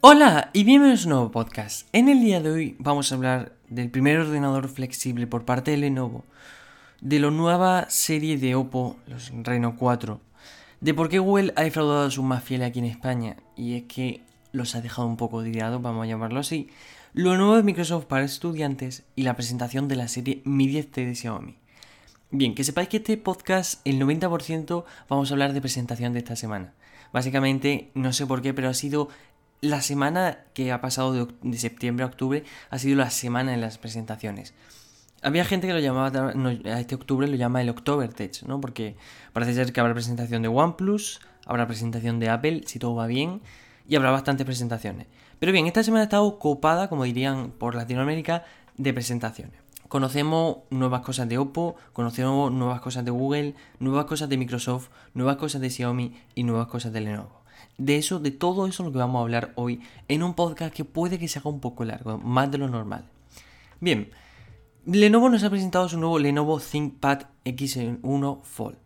Hola y bienvenidos a un nuevo podcast. En el día de hoy vamos a hablar del primer ordenador flexible por parte de Lenovo, de la nueva serie de Oppo, los Reno 4, de por qué Google ha defraudado a sus más fieles aquí en España, y es que los ha dejado un poco tirados, vamos a llamarlo así, lo nuevo de Microsoft para estudiantes y la presentación de la serie Mi 10T de Xiaomi. Bien, que sepáis que este podcast, el 90% vamos a hablar de presentación de esta semana. Básicamente, no sé por qué, pero ha sido la semana que ha pasado de, septiembre a octubre, ha sido la semana de las presentaciones. Había gente que lo llamaba, a este octubre lo llama el October Tech, ¿no? Porque parece ser que habrá presentación de OnePlus, habrá presentación de Apple, si todo va bien, y habrá bastantes presentaciones. Pero bien, esta semana ha estado copada, como dirían por Latinoamérica, de presentaciones. Conocemos nuevas cosas de Oppo, conocemos nuevas cosas de Google, nuevas cosas de Microsoft, nuevas cosas de Xiaomi y nuevas cosas de Lenovo. De eso, de todo eso lo que vamos a hablar hoy en un podcast que puede que se haga un poco largo, más de lo normal. Bien, Lenovo nos ha presentado su nuevo Lenovo ThinkPad X1 Fold.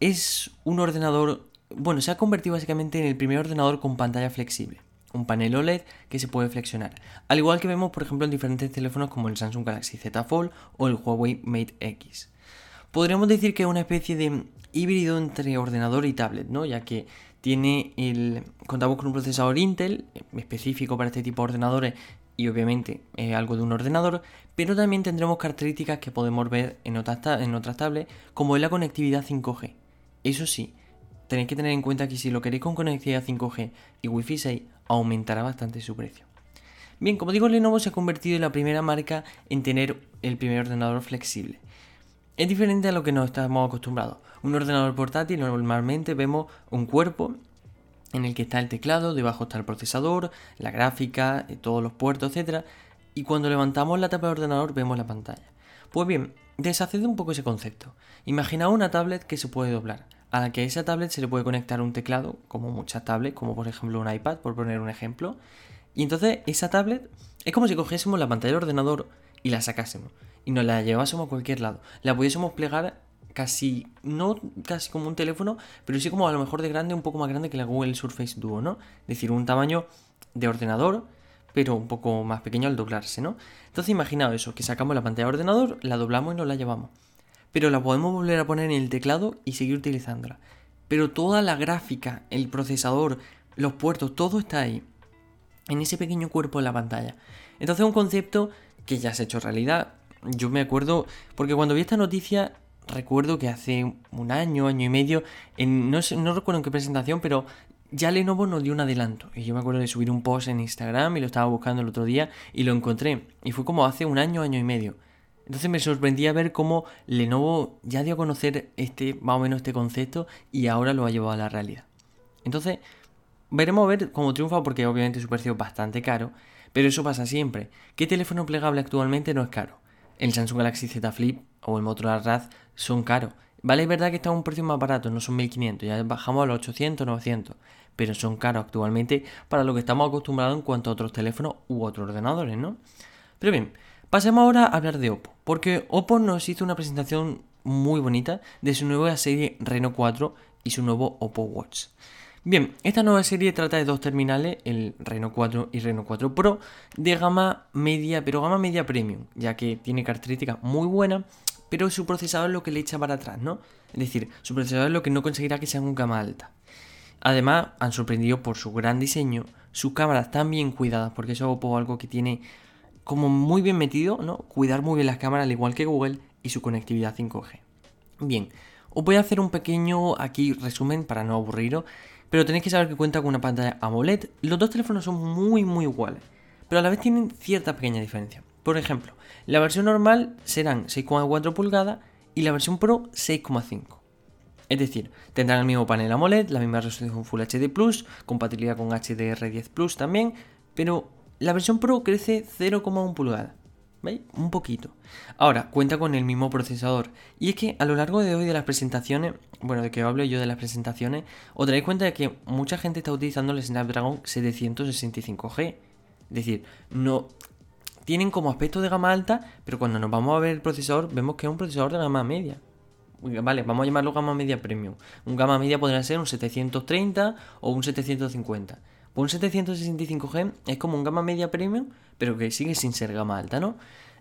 Es un ordenador, bueno, se ha convertido básicamente en el primer ordenador con pantalla flexible un panel OLED que se puede flexionar, al igual que vemos por ejemplo en diferentes teléfonos como el Samsung Galaxy Z Fold o el Huawei Mate X. Podríamos decir que es una especie de híbrido entre ordenador y tablet, ¿no? ya que tiene el contamos con un procesador Intel específico para este tipo de ordenadores y obviamente algo de un ordenador, pero también tendremos características que podemos ver en otras, en otras tablets como es la conectividad 5G. Eso sí, tenéis que tener en cuenta que si lo queréis con conectividad 5G y Wi-Fi 6, aumentará bastante su precio. Bien, como digo, Lenovo se ha convertido en la primera marca en tener el primer ordenador flexible. Es diferente a lo que nos estamos acostumbrados. Un ordenador portátil normalmente vemos un cuerpo en el que está el teclado, debajo está el procesador, la gráfica, eh, todos los puertos, etc. Y cuando levantamos la tapa del ordenador vemos la pantalla. Pues bien, deshaced un poco ese concepto. Imaginaos una tablet que se puede doblar a la que a esa tablet se le puede conectar un teclado, como muchas tablets, como por ejemplo un iPad, por poner un ejemplo. Y entonces esa tablet es como si cogiésemos la pantalla del ordenador y la sacásemos. Y nos la llevásemos a cualquier lado. La pudiésemos plegar casi, no casi como un teléfono, pero sí como a lo mejor de grande, un poco más grande que la Google Surface Duo, ¿no? Es decir, un tamaño de ordenador, pero un poco más pequeño al doblarse, ¿no? Entonces imaginaos eso, que sacamos la pantalla del ordenador, la doblamos y nos la llevamos pero la podemos volver a poner en el teclado y seguir utilizándola. Pero toda la gráfica, el procesador, los puertos, todo está ahí, en ese pequeño cuerpo de la pantalla. Entonces un concepto que ya se ha hecho realidad. Yo me acuerdo, porque cuando vi esta noticia, recuerdo que hace un año, año y medio, no recuerdo en qué presentación, pero ya Lenovo nos dio un adelanto. Y yo me acuerdo de subir un post en Instagram y lo estaba buscando el otro día y lo encontré. Y fue como hace un año, año y medio. Entonces me sorprendía ver cómo Lenovo ya dio a conocer este, más o menos este concepto y ahora lo ha llevado a la realidad. Entonces, veremos a ver cómo triunfa porque obviamente su precio es bastante caro, pero eso pasa siempre. ¿Qué teléfono plegable actualmente no es caro? El Samsung Galaxy Z Flip o el Motorola Razr son caros. Vale, es verdad que está a un precio más barato, no son 1500, ya bajamos a los 800, 900, pero son caros actualmente para lo que estamos acostumbrados en cuanto a otros teléfonos u otros ordenadores, ¿no? Pero bien, Pasemos ahora a hablar de Oppo, porque Oppo nos hizo una presentación muy bonita de su nueva serie Reno 4 y su nuevo Oppo Watch. Bien, esta nueva serie trata de dos terminales, el Reno 4 y Reno 4 Pro, de gama media, pero gama media premium, ya que tiene características muy buenas, pero su procesador es lo que le echa para atrás, ¿no? Es decir, su procesador es lo que no conseguirá que sea un gama alta. Además, han sorprendido por su gran diseño, sus cámaras tan bien cuidadas, porque eso es algo que tiene como muy bien metido, ¿no? Cuidar muy bien las cámaras, al igual que Google, y su conectividad 5G. Bien, os voy a hacer un pequeño aquí resumen para no aburriros, pero tenéis que saber que cuenta con una pantalla AMOLED. Los dos teléfonos son muy muy iguales, pero a la vez tienen cierta pequeña diferencia. Por ejemplo, la versión normal serán 6,4 pulgadas y la versión Pro 6,5. Es decir, tendrán el mismo panel AMOLED, la misma resolución Full HD Plus, compatibilidad con HDR10 Plus también, pero la versión Pro crece 0,1 pulgada. ¿Veis? Un poquito. Ahora, cuenta con el mismo procesador. Y es que a lo largo de hoy de las presentaciones, bueno, de que hablo yo de las presentaciones, os daréis cuenta de que mucha gente está utilizando el Snapdragon 765G. Es decir, no tienen como aspecto de gama alta, pero cuando nos vamos a ver el procesador, vemos que es un procesador de gama media. Vale, vamos a llamarlo gama media premium. Un gama media podría ser un 730 o un 750. Pues un 765G es como un gama media premium, pero que sigue sin ser gama alta, ¿no?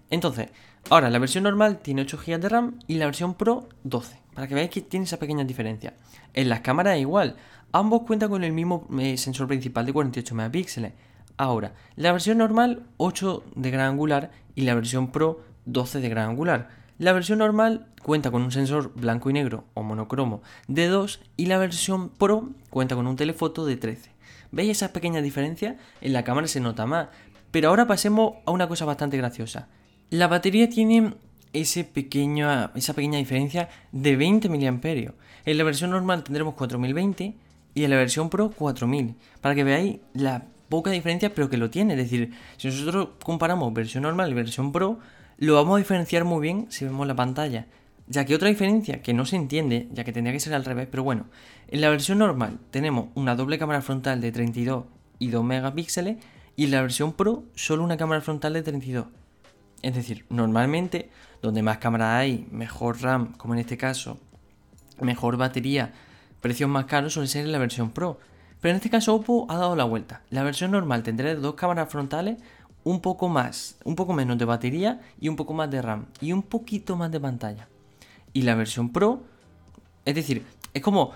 Entonces, ahora la versión normal tiene 8 GB de RAM y la versión Pro 12, para que veáis que tiene esa pequeña diferencia. En las cámaras igual, ambos cuentan con el mismo eh, sensor principal de 48 megapíxeles. Ahora, la versión normal 8 de gran angular y la versión Pro 12 de gran angular. La versión normal cuenta con un sensor blanco y negro o monocromo de 2 y la versión Pro cuenta con un telefoto de 13. ¿Veis esas pequeñas diferencias? En la cámara se nota más. Pero ahora pasemos a una cosa bastante graciosa. La batería tiene ese pequeño, esa pequeña diferencia de 20 mAh. En la versión normal tendremos 4020 y en la versión Pro 4000. Para que veáis la poca diferencia, pero que lo tiene. Es decir, si nosotros comparamos versión normal y versión Pro, lo vamos a diferenciar muy bien si vemos la pantalla. Ya que otra diferencia que no se entiende, ya que tendría que ser al revés, pero bueno, en la versión normal tenemos una doble cámara frontal de 32 y 2 megapíxeles y en la versión Pro solo una cámara frontal de 32. Es decir, normalmente donde más cámaras hay, mejor RAM, como en este caso, mejor batería, precios más caros suele ser en la versión Pro. Pero en este caso Oppo ha dado la vuelta. La versión normal tendrá dos cámaras frontales, un poco más, un poco menos de batería y un poco más de RAM y un poquito más de pantalla. Y la versión Pro, es decir, es como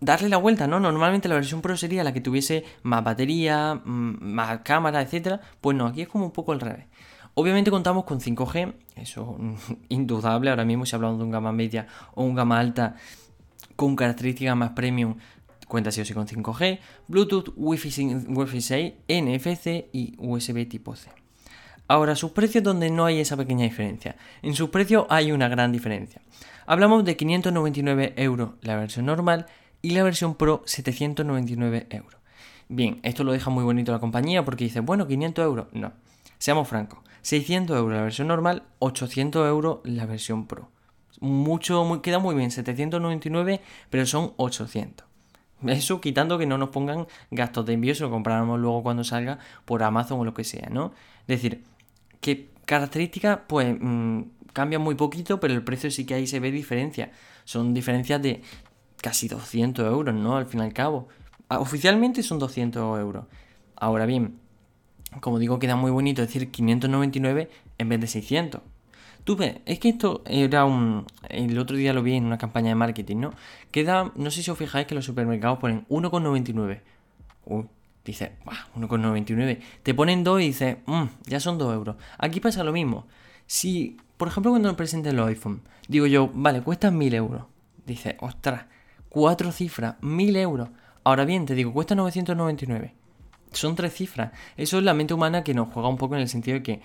darle la vuelta, ¿no? Normalmente la versión Pro sería la que tuviese más batería, mm, más cámara, etcétera. Pues no, aquí es como un poco al revés. Obviamente contamos con 5G, eso indudable, ahora mismo si hablamos de un gama media o un gama alta con características más premium, cuenta sí o sí con 5G, Bluetooth, Wi-Fi, 6, NFC y USB tipo C. Ahora, sus precios donde no hay esa pequeña diferencia. En sus precios hay una gran diferencia. Hablamos de 599 euros la versión normal y la versión Pro 799 euros. Bien, esto lo deja muy bonito la compañía porque dice, bueno, 500 euros. No, seamos francos. 600 euros la versión normal, 800 euros la versión Pro. Mucho, queda muy bien, 799, pero son 800. Eso quitando que no nos pongan gastos de envío si lo compráramos luego cuando salga por Amazon o lo que sea, ¿no? Es decir, que características, pues mm, cambian muy poquito, pero el precio sí que ahí se ve diferencia. Son diferencias de casi 200 euros, ¿no? Al fin y al cabo. Ah, oficialmente son 200 euros. Ahora bien, como digo, queda muy bonito decir 599 en vez de 600. Tú ves, es que esto era un... El otro día lo vi en una campaña de marketing, ¿no? Queda, no sé si os fijáis que los supermercados ponen 1,99. Uy, dice, 1,99. Te ponen 2 y dices, mmm, ya son 2 euros. Aquí pasa lo mismo. Si, por ejemplo, cuando me presenten los iPhone, digo yo, vale, cuestan 1000 euros. Dice, ostras, cuatro cifras, 1000 euros. Ahora bien, te digo, cuesta 999 son tres cifras. Eso es la mente humana que nos juega un poco en el sentido de que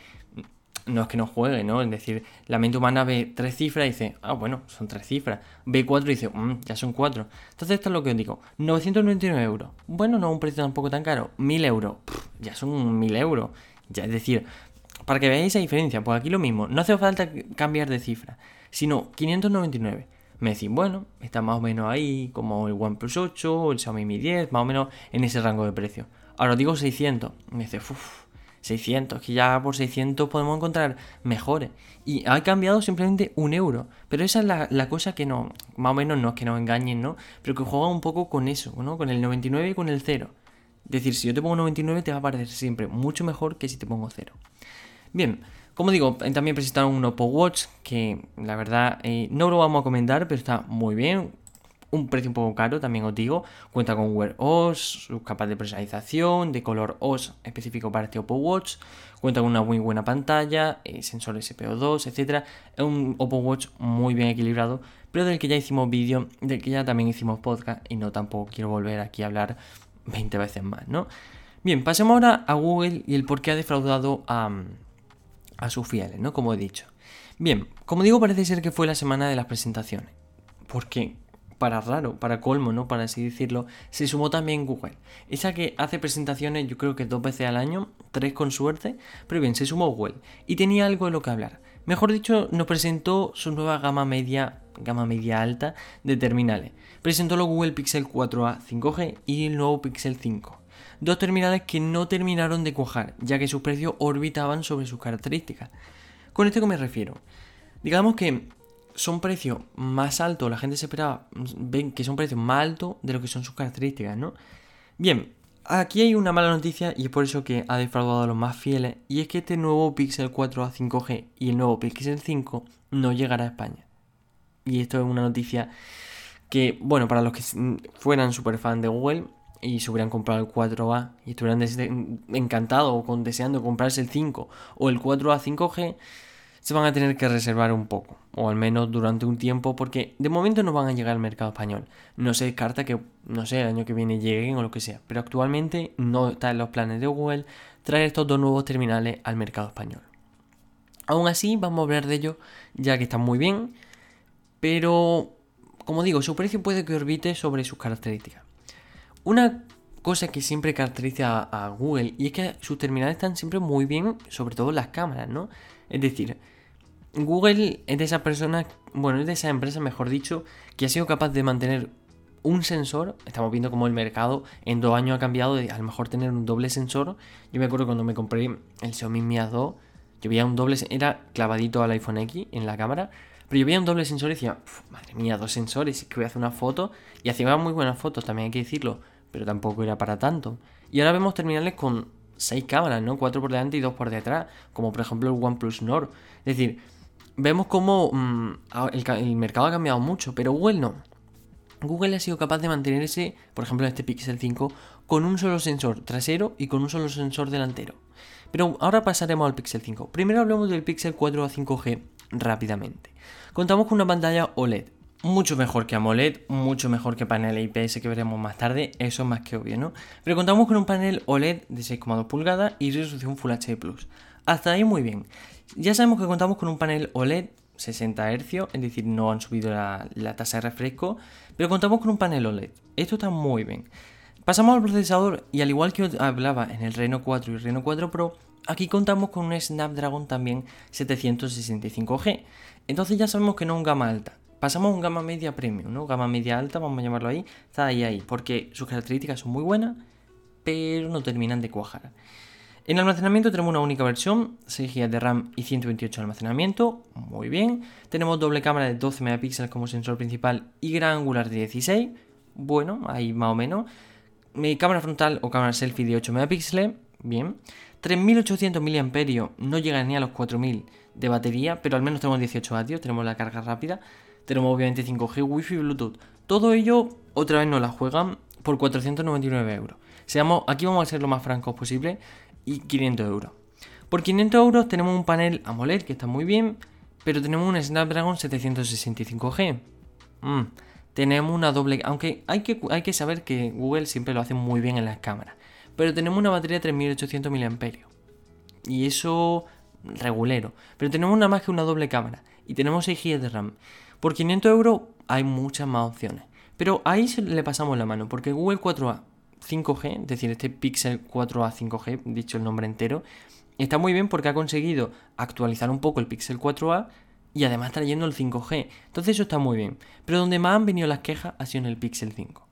no es que nos juegue, ¿no? Es decir, la mente humana ve tres cifras y dice, ah, bueno, son tres cifras. Ve cuatro y dice, mmm, ya son cuatro. Entonces, esto es lo que os digo. 999 euros. Bueno, no es un precio tampoco tan caro. 1000 euros. ya son 1000 euros. Ya, es decir, para que veáis esa diferencia, pues aquí lo mismo. No hace falta cambiar de cifra, sino 599. Me decís, bueno, está más o menos ahí, como el OnePlus 8 o el Xiaomi Mi 10, más o menos en ese rango de precio. Ahora digo 600. Me dice, uff, 600, que ya por 600 podemos encontrar mejores. Y ha cambiado simplemente un euro. Pero esa es la, cosa que no, más o menos no es que nos engañen, ¿no? Pero que juega un poco con eso, ¿no? Con el 99 y con el 0. Es decir, si yo te pongo 99 te va a parecer siempre mucho mejor que si te pongo 0. Bien, como digo, también presentaron un Oppo Watch que la verdad eh, no lo vamos a comentar, pero está muy bien un precio un poco caro, también os digo. Cuenta con Wear OS, sus capas de personalización, de color OS específico para este Oppo Watch. Cuenta con una muy buena pantalla, eh, sensores SPO2, etc. Es un Oppo Watch muy bien equilibrado, pero del que ya hicimos vídeo, del que ya también hicimos podcast y no tampoco quiero volver aquí a hablar 20 veces más, ¿no? Bien, pasemos ahora a Google y el por qué ha defraudado a, a sus fieles, ¿no? Como he dicho. Bien, como digo, parece ser que fue la semana de las presentaciones. Porque para raro, para colmo, ¿no? Para así decirlo, se sumó también Google. Esa que hace presentaciones yo creo que dos veces al año, tres con suerte, pero bien, se sumó Google y tenía algo de lo que hablar. Mejor dicho, nos presentó su nueva gama media, gama media alta de terminales. Presentó los Google Pixel 4a 5G y el nuevo Pixel 5. Dos terminales que no terminaron de cuajar, ya que sus precios orbitaban sobre sus características. ¿Con esto que me refiero? Digamos que son precios más altos, la gente se esperaba, ven que son precios más altos de lo que son sus características, ¿no? Bien, Aquí hay una mala noticia y es por eso que ha defraudado a los más fieles y es que este nuevo Pixel 4 a 5G y el nuevo Pixel 5 no llegará a España. Y esto es una noticia que, bueno, para los que fueran super fan de Google y se hubieran comprado el 4A y estuvieran encantados o con, deseando comprarse el 5 o el 4A 5G, se van a tener que reservar un poco, o al menos durante un tiempo, porque de momento no van a llegar al mercado español. No se descarta que, no sé, el año que viene lleguen o lo que sea, pero actualmente no está en los planes de Google traer estos dos nuevos terminales al mercado español. Aún así, vamos a hablar de ello, ya que están muy bien, pero, como digo, su precio puede que orbite sobre sus características. Una cosa que siempre caracteriza a, a Google y es que sus terminales están siempre muy bien, sobre todo las cámaras, ¿no? Es decir, Google es de esa persona, bueno, es de esa empresa, mejor dicho, que ha sido capaz de mantener un sensor. Estamos viendo cómo el mercado en dos años ha cambiado de a lo mejor tener un doble sensor. Yo me acuerdo cuando me compré el Xiaomi Mi A2, yo veía un doble, era clavadito al iPhone X en la cámara, pero yo veía un doble sensor y decía, madre mía, dos sensores, que voy a hacer una foto. Y hacía muy buenas fotos, también hay que decirlo, pero tampoco era para tanto. Y ahora vemos terminales con seis cámaras, ¿no? Cuatro por delante y dos por detrás, como por ejemplo el OnePlus Nord. Es decir, vemos cómo mm, el, mercado ha cambiado mucho, pero Google no. Google ha sido capaz de mantenerse, por ejemplo, este Pixel 5, con un solo sensor trasero y con un solo sensor delantero. Pero ahora pasaremos al Pixel 5. Primero hablemos del Pixel 4 a 5G rápidamente. Contamos con una pantalla OLED, mucho mejor que AMOLED, mucho mejor que panel IPS que veremos más tarde, eso es más que obvio, ¿no? Pero contamos con un panel OLED de 6,2 pulgadas y resolución Full HD Plus. Hasta ahí muy bien. Ya sabemos que contamos con un panel OLED 60 Hz, es decir, no han subido la, la tasa de refresco, pero contamos con un panel OLED. Esto está muy bien. Pasamos al procesador y al igual que hablaba en el Reno 4 y Reno 4 Pro, aquí contamos con un Snapdragon también 765G. Entonces ya sabemos que no es un gama alta. Pasamos a un gama media premium, ¿no? Gama media alta, vamos a llamarlo ahí. Está ahí, ahí, porque sus características son muy buenas, pero no terminan de cuajar. En almacenamiento tenemos una única versión, 6 GB de RAM y 128 de almacenamiento, muy bien. Tenemos doble cámara de 12 megapíxeles como sensor principal y gran angular de 16, bueno, ahí más o menos. Mi cámara frontal o cámara selfie de 8 megapíxeles, bien. 3800 mAh, no llega ni a los 4000 de batería, pero al menos tenemos 18 vatios, tenemos la carga rápida. Tenemos obviamente 5G, Wi-Fi y Bluetooth. Todo ello otra vez nos la juegan por 499 euros. Seamos, aquí vamos a ser lo más francos posible y 500 euros. Por 500 euros tenemos un panel AMOLED que está muy bien, pero tenemos un Snapdragon 765G. Mm, tenemos una doble... Aunque hay que, hay que saber que Google siempre lo hace muy bien en las cámaras. Pero tenemos una batería de 3800 mAh. Y eso regulero. Pero tenemos una más que una doble cámara. Y tenemos 6 GB de RAM. Por 500 euros hay muchas más opciones. Pero ahí le pasamos la mano, porque Google 4A 5G, es decir, este Pixel 4A 5G, dicho el nombre entero, está muy bien porque ha conseguido actualizar un poco el Pixel 4A y además trayendo el 5G. Entonces eso está muy bien. Pero donde más han venido las quejas ha sido en el Pixel 5.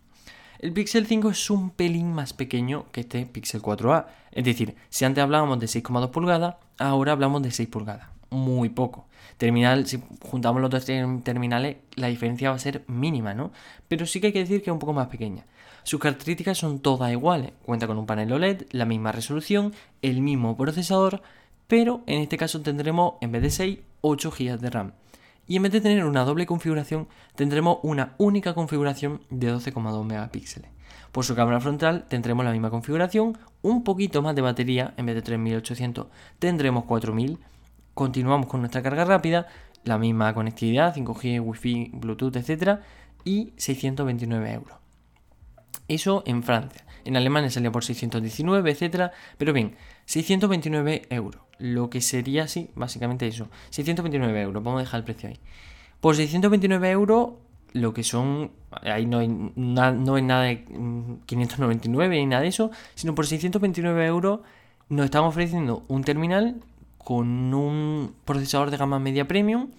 El Pixel 5 es un pelín más pequeño que este Pixel 4A. Es decir, si antes hablábamos de 6,2 pulgadas, ahora hablamos de 6 pulgadas muy poco. Terminal, si juntamos los dos terminales, la diferencia va a ser mínima, ¿no? Pero sí que hay que decir que es un poco más pequeña. Sus características son todas iguales. Cuenta con un panel OLED, la misma resolución, el mismo procesador, pero en este caso tendremos, en vez de 6, 8 GB de RAM. Y en vez de tener una doble configuración, tendremos una única configuración de 12,2 megapíxeles. Por su cámara frontal tendremos la misma configuración, un poquito más de batería, en vez de 3800 tendremos 4000 Continuamos con nuestra carga rápida, la misma conectividad, 5G, Wi-Fi, Bluetooth, etc. Y 629 euros. Eso en Francia. En Alemania salía por 619, etc. Pero bien, 629 euros. Lo que sería así, básicamente eso. 629 euros. Vamos a dejar el precio ahí. Por 629 euros, lo que son. Ahí no hay, no hay nada de 599 ni nada de eso. Sino por 629 euros nos están ofreciendo un terminal con un procesador de gama media premium.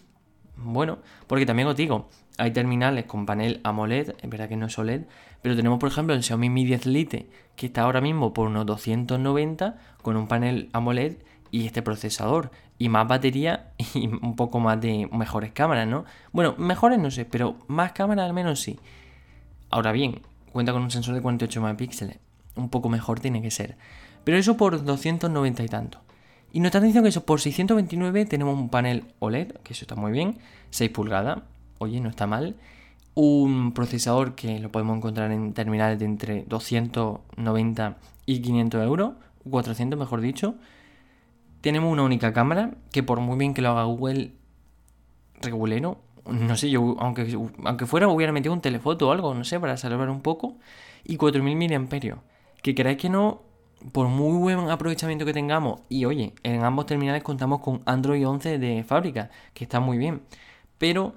Bueno, porque también os digo, hay terminales con panel AMOLED, es verdad que no es OLED, pero tenemos por ejemplo el Xiaomi Mi 10 Lite, que está ahora mismo por unos 290 con un panel AMOLED y este procesador y más batería y un poco más de mejores cámaras, ¿no? Bueno, mejores no sé, pero más cámaras al menos sí. Ahora bien, cuenta con un sensor de 48 megapíxeles. un poco mejor tiene que ser. Pero eso por 290 y tanto. Y nos están diciendo que eso por 629 tenemos un panel OLED, que eso está muy bien, 6 pulgadas, oye, no está mal. Un procesador que lo podemos encontrar en terminales de entre 290 y 500 euros, 400 mejor dicho. Tenemos una única cámara, que por muy bien que lo haga Google, regulero, no sé, yo aunque, aunque fuera hubiera metido un telefoto o algo, no sé, para salvar un poco. Y 4000 mAh. Que queráis que no, por muy buen aprovechamiento que tengamos, y oye, en ambos terminales contamos con Android 11 de fábrica, que está muy bien. Pero,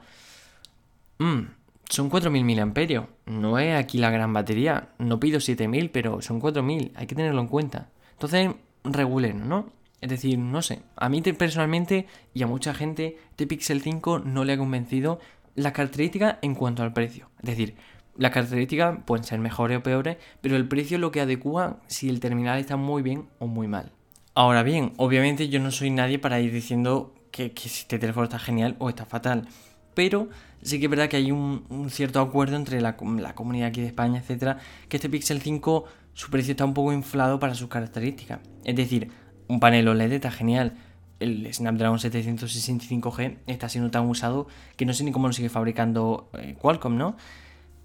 mmm, son 4000 mAh. No es aquí la gran batería. No pido 7000, pero son 4000. Hay que tenerlo en cuenta. Entonces, regulen, ¿no? Es decir, no sé. A mí personalmente y a mucha gente, este Pixel 5 no le ha convencido las características en cuanto al precio. Es decir, las características pueden ser mejores o peores, pero el precio es lo que adecua si el terminal está muy bien o muy mal. Ahora bien, obviamente yo no soy nadie para ir diciendo que, este teléfono está genial o está fatal. Pero sí que es verdad que hay un, cierto acuerdo entre la, comunidad aquí de España, etcétera, que este Pixel 5 su precio está un poco inflado para sus características. Es decir, un panel OLED está genial. El Snapdragon 765G está siendo tan usado que no sé ni cómo lo sigue fabricando eh, Qualcomm, ¿no?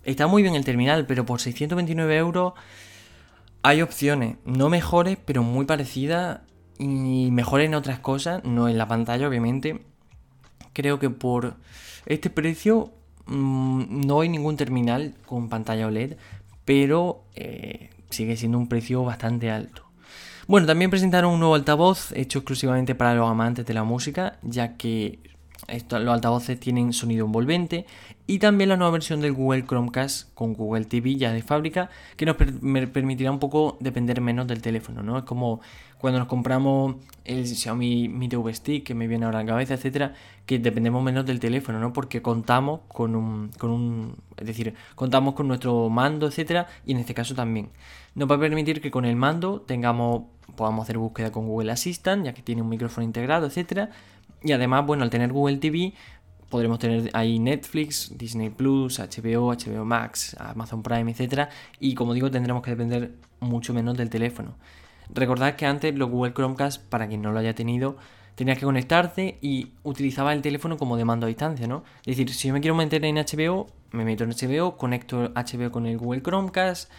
Está muy bien el terminal, pero por 629 euros hay opciones, no mejores, pero muy parecidas y mejores en otras cosas, no en la pantalla, obviamente. Creo que por este precio mm, no hay ningún terminal con pantalla OLED, pero eh, sigue siendo un precio bastante alto. Bueno, también presentaron un nuevo altavoz hecho exclusivamente para los amantes de la música, ya que los altavoces tienen sonido envolvente y también la nueva versión del Google Chromecast con Google TV ya de fábrica que nos permitirá un poco depender menos del teléfono, ¿no? Es como cuando nos compramos el Xiaomi Mi TV Stick que me viene ahora en la cabeza, etcétera, que dependemos menos del teléfono, ¿no? Porque contamos con un, con un es decir, contamos con nuestro mando, etcétera, y en este caso también. Nos va a permitir que con el mando tengamos podamos hacer búsqueda con Google Assistant, ya que tiene un micrófono integrado, etcétera, y además, bueno, al tener Google TV, podremos tener ahí Netflix, Disney Plus, HBO, HBO Max, Amazon Prime, etc. Y como digo, tendremos que depender mucho menos del teléfono. Recordad que antes los Google Chromecast, para quien no lo haya tenido, tenías que conectarte y utilizaba el teléfono como de mando a distancia, ¿no? Es decir, si yo me quiero meter en HBO, me meto en HBO, conecto HBO con el Google Chromecast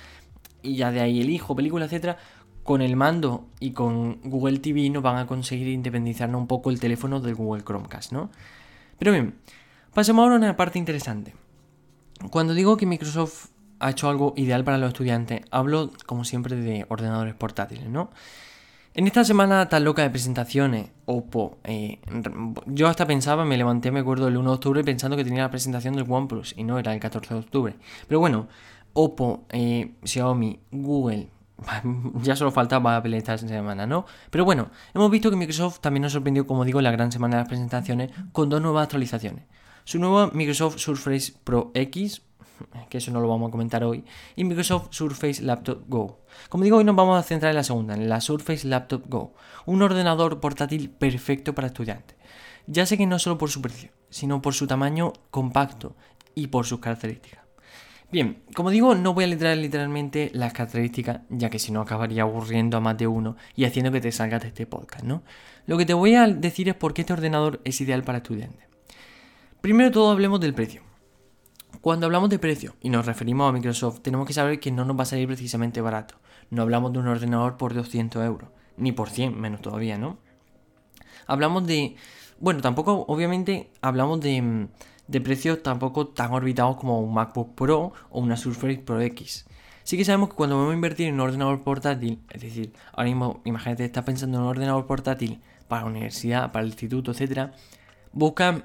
y ya de ahí elijo película, etcétera con el mando y con Google TV nos van a conseguir independizarnos un poco el teléfono del Google Chromecast, ¿no? Pero bien, pasemos ahora a una parte interesante. Cuando digo que Microsoft ha hecho algo ideal para los estudiantes, hablo como siempre de ordenadores portátiles, ¿no? En esta semana tan loca de presentaciones, Oppo, eh, yo hasta pensaba, me levanté, me acuerdo, el 1 de octubre pensando que tenía la presentación del OnePlus y no era el 14 de octubre. Pero bueno, Oppo, eh, Xiaomi, Google, ya solo faltaba Apple esta semana, ¿no? Pero bueno, hemos visto que Microsoft también nos sorprendió, como digo, en la gran semana de las presentaciones con dos nuevas actualizaciones. Su nuevo Microsoft Surface Pro X, que eso no lo vamos a comentar hoy, y Microsoft Surface Laptop Go. Como digo, hoy nos vamos a centrar en la segunda, en la Surface Laptop Go, un ordenador portátil perfecto para estudiantes. Ya sé que no solo por su precio, sino por su tamaño compacto y por sus características. Bien, como digo, no voy a letrar literalmente las características, ya que si no acabaría aburriendo a más de uno y haciendo que te salgas de este podcast, ¿no? Lo que te voy a decir es por qué este ordenador es ideal para estudiantes. Primero de todo hablemos del precio. Cuando hablamos de precio y nos referimos a Microsoft, tenemos que saber que no nos va a salir precisamente barato. No hablamos de un ordenador por 200 euros, ni por 100, menos todavía, ¿no? Hablamos de... Bueno, tampoco, obviamente, hablamos de mm, de precios tampoco tan orbitados como un MacBook Pro o una Surface Pro X. Sí que sabemos que cuando vamos a invertir en un ordenador portátil, es decir, ahora mismo imagínate, estás pensando en un ordenador portátil para la universidad, para el instituto, etcétera, busca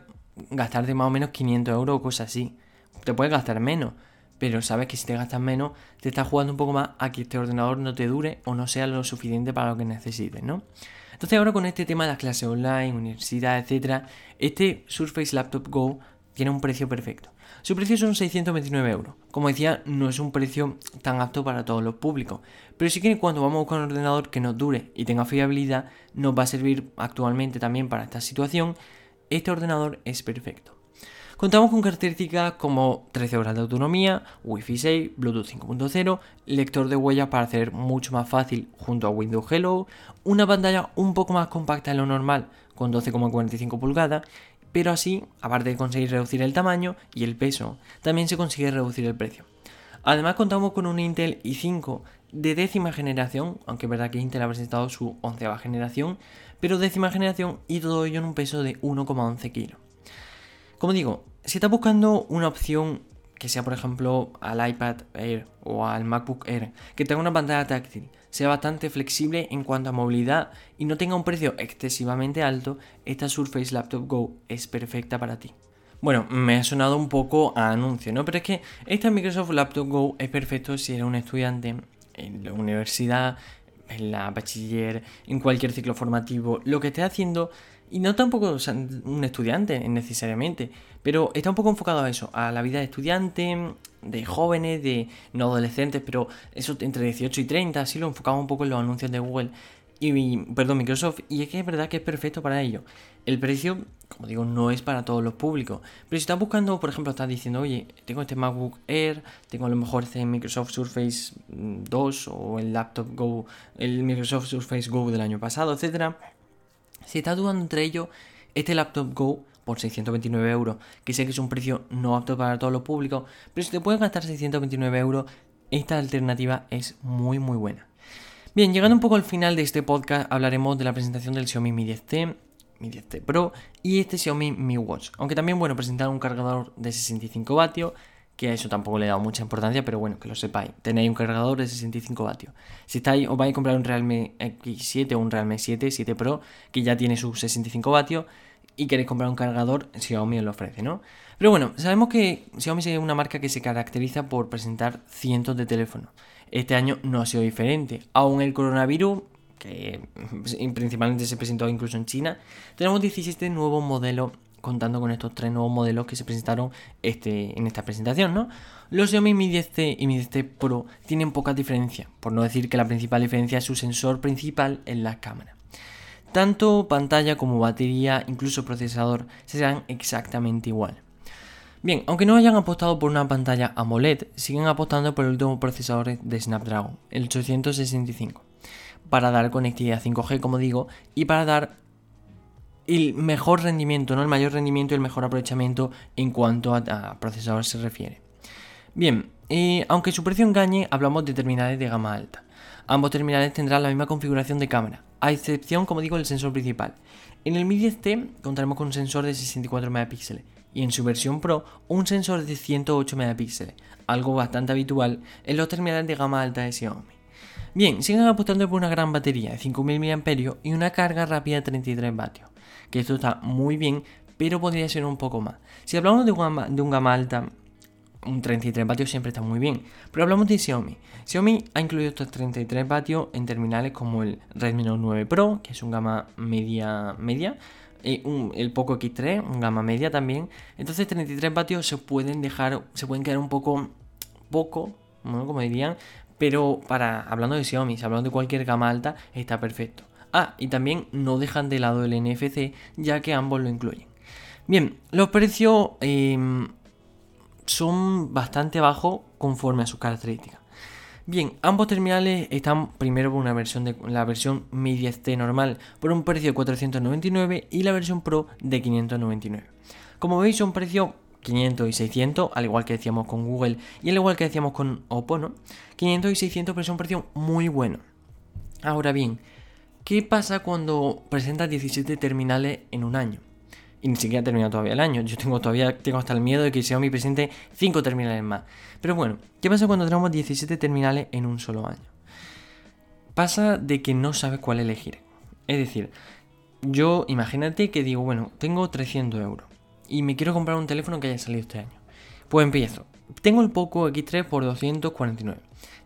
gastarte más o menos 500 euros o cosas así. Te puedes gastar menos, pero sabes que si te gastas menos, te estás jugando un poco más a que este ordenador no te dure o no sea lo suficiente para lo que necesites, ¿no? Entonces ahora con este tema de las clases online, universidad, etcétera, este Surface Laptop Go tiene un precio perfecto. Su precio son 629 euros. Como decía, no es un precio tan apto para todos los públicos, pero sí que cuando vamos a buscar un ordenador que nos dure y tenga fiabilidad, nos va a servir actualmente también para esta situación. Este ordenador es perfecto. Contamos con características como 13 horas de autonomía, Wi-Fi 6, Bluetooth 5.0, lector de huellas para hacer mucho más fácil junto a Windows Hello, una pantalla un poco más compacta de lo normal con 12,45 pulgadas, pero así, aparte de conseguir reducir el tamaño y el peso, también se consigue reducir el precio. Además contamos con un Intel i5 de décima generación, aunque es verdad que Intel ha presentado su onceava generación, pero décima generación y todo ello en un peso de 1,11 kilos. Como digo, si estás buscando una opción que sea, por ejemplo, al iPad Air o al MacBook Air, que tenga una pantalla táctil, sea bastante flexible en cuanto a movilidad y no tenga un precio excesivamente alto, esta Surface Laptop Go es perfecta para ti. Bueno, me ha sonado un poco a anuncio, ¿no? Pero es que esta Microsoft Laptop Go es perfecto si eres un estudiante en la universidad, en la bachiller, en cualquier ciclo formativo, lo que esté haciendo y no tampoco un estudiante necesariamente, pero está un poco enfocado a eso, a la vida de estudiante, de jóvenes, de no adolescentes, pero eso entre 18 y 30, así lo enfocaba un poco en los anuncios de Google y, perdón, Microsoft, y es que es verdad que es perfecto para ello. El precio, como digo, no es para todos los públicos, pero si estás buscando, por ejemplo, estás diciendo, oye, tengo este MacBook Air, tengo a lo mejor este Microsoft Surface 2 o el laptop Go, el Microsoft Surface Go del año pasado, etcétera si estás dudando entre ellos, este laptop Go por 629 euros, que sé que es un precio no apto para todos los públicos, pero si te puedes gastar 629 euros, esta alternativa es muy muy buena. Bien, llegando un poco al final de este podcast, hablaremos de la presentación del Xiaomi Mi 10T, Mi 10T Pro y este Xiaomi Mi Watch. Aunque también, bueno, presentaron un cargador de 65 vatios que a eso tampoco le he dado mucha importancia, pero bueno, que lo sepáis. Tenéis un cargador de 65 vatios. Si estáis, os vais a comprar un Realme X7 o un Realme 7, 7 Pro, que ya tiene sus 65 vatios, y queréis comprar un cargador, Xiaomi os lo ofrece, ¿no? Pero bueno, sabemos que Xiaomi es una marca que se caracteriza por presentar cientos de teléfonos. Este año no ha sido diferente. Aún el coronavirus, que principalmente se presentó incluso en China, tenemos 17 nuevos modelos contando con estos tres nuevos modelos que se presentaron este, en esta presentación, ¿no? Los Xiaomi Mi 10T y Mi 10T Pro tienen pocas diferencias, por no decir que la principal diferencia es su sensor principal en la cámara. Tanto pantalla como batería, incluso procesador, serán exactamente igual. Bien, aunque no hayan apostado por una pantalla AMOLED, siguen apostando por el último procesador de Snapdragon, el 865, para dar conectividad 5G, como digo, y para dar el mejor rendimiento, ¿no? El mayor rendimiento y el mejor aprovechamiento en cuanto a, procesador se refiere. Bien, eh, aunque su precio engañe, hablamos de terminales de gama alta. Ambos terminales tendrán la misma configuración de cámara, a excepción, como digo, del sensor principal. En el Mi 10T contaremos con un sensor de 64 megapíxeles y en su versión Pro un sensor de 108 megapíxeles, algo bastante habitual en los terminales de gama alta de Xiaomi. Bien, siguen apostando por una gran batería de 5000 mAh y una carga rápida de 33 vatios que esto está muy bien, pero podría ser un poco más. Si hablamos de un gama, un alta, un 33 vatios siempre está muy bien. Pero hablamos de Xiaomi. Xiaomi ha incluido estos 33 vatios en terminales como el Redmi Note 9 Pro, que es un gama media media. y el Poco X3, un gama media también. Entonces 33 vatios se pueden dejar, se pueden quedar un poco, poco, como dirían. Pero para, hablando de Xiaomi, si hablamos de cualquier gama alta, está perfecto. Ah, y también no dejan de lado el NFC, ya que ambos lo incluyen. Bien, los precios em, son bastante bajos conforme a sus características. Bien, ambos terminales están primero por una versión de la versión Mi 10T normal por un precio de 499 y la versión Pro de 599. Como veis son precios 500 y 600, al igual que decíamos con Google y al igual que decíamos con Oppo, ¿no? 500 y 600 pero son precios muy buenos. Ahora bien, ¿Qué pasa cuando presentas 17 terminales en un año? Y ni siquiera ha terminado todavía el año. Yo tengo todavía tengo hasta el miedo de que Xiaomi presente 5 terminales más. Pero bueno, ¿qué pasa cuando tenemos 17 terminales en un solo año? Pasa de que no sabes cuál elegir. Es decir, yo imagínate que digo, bueno, tengo 300 euros y me quiero comprar un teléfono que haya salido este año. Pues empiezo. Tengo el Poco X3 por 249.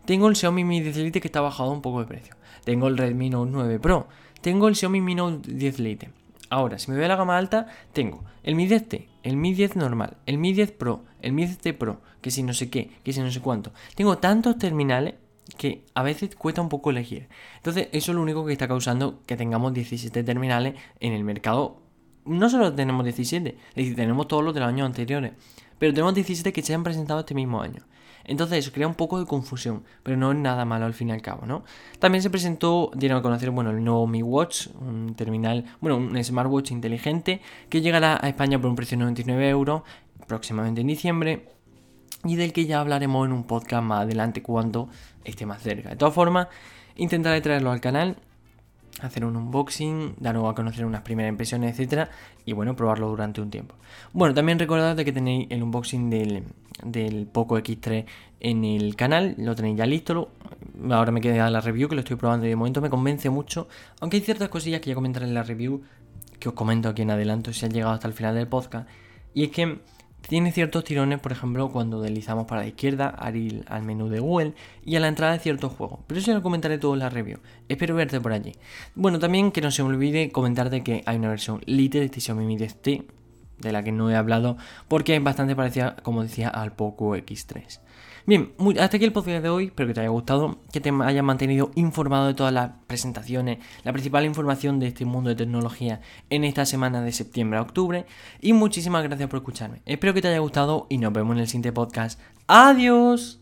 Tengo el Xiaomi Mi 10 Lite que está bajado un poco de precio. Tengo el Redmi Note 9 Pro. Tengo el Xiaomi Mi Note 10 Lite. Ahora, si me voy a la gama alta, tengo el Mi 10T, el Mi 10 normal, el Mi 10 Pro, el Mi 10T Pro, que si no sé qué, que si no sé cuánto. Tengo tantos terminales que a veces cuesta un poco elegir. Entonces, eso es lo único que está causando que tengamos 17 terminales en el mercado no solo tenemos 17, es decir, tenemos todos los de los años anteriores, pero tenemos 17 que se han presentado este mismo año. Entonces eso crea un poco de confusión, pero no es nada malo al fin y al cabo, ¿no? También se presentó, dieron a conocer, bueno, el nuevo Mi Watch, un terminal, bueno, un smartwatch inteligente que llegará a España por un precio de 99 euros, próximamente en diciembre, y del que ya hablaremos en un podcast más adelante cuando esté más cerca. De todas formas, intentaré traerlo al canal hacer un unboxing, daros a conocer unas primeras impresiones, etcétera, y bueno, probarlo durante un tiempo. Bueno, también recordad que tenéis el unboxing del, del Poco X3 en el canal, lo tenéis ya listo. Ahora me queda la review que lo estoy probando de momento me convence mucho, aunque hay ciertas cosillas que ya comentaré en la review que os comento aquí en adelanto si han llegado hasta el final del podcast. Y es que tiene ciertos tirones, por ejemplo, cuando deslizamos para la izquierda al, al menú de Google y a la entrada de ciertos juegos. Pero eso ya lo comentaré todo en la review. Espero verte por allí. Bueno, también que no se me olvide comentarte que hay una versión Lite de este Xiaomi Mi 10T, de la que no he hablado, porque es bastante parecida, como decía, al Poco X3. Bien, hasta aquí el podcast de hoy, espero que te haya gustado, que te haya mantenido informado de todas las presentaciones, la principal información de este mundo de tecnología en esta semana de septiembre a octubre y muchísimas gracias por escucharme. Espero que te haya gustado y nos vemos en el siguiente podcast. Adiós.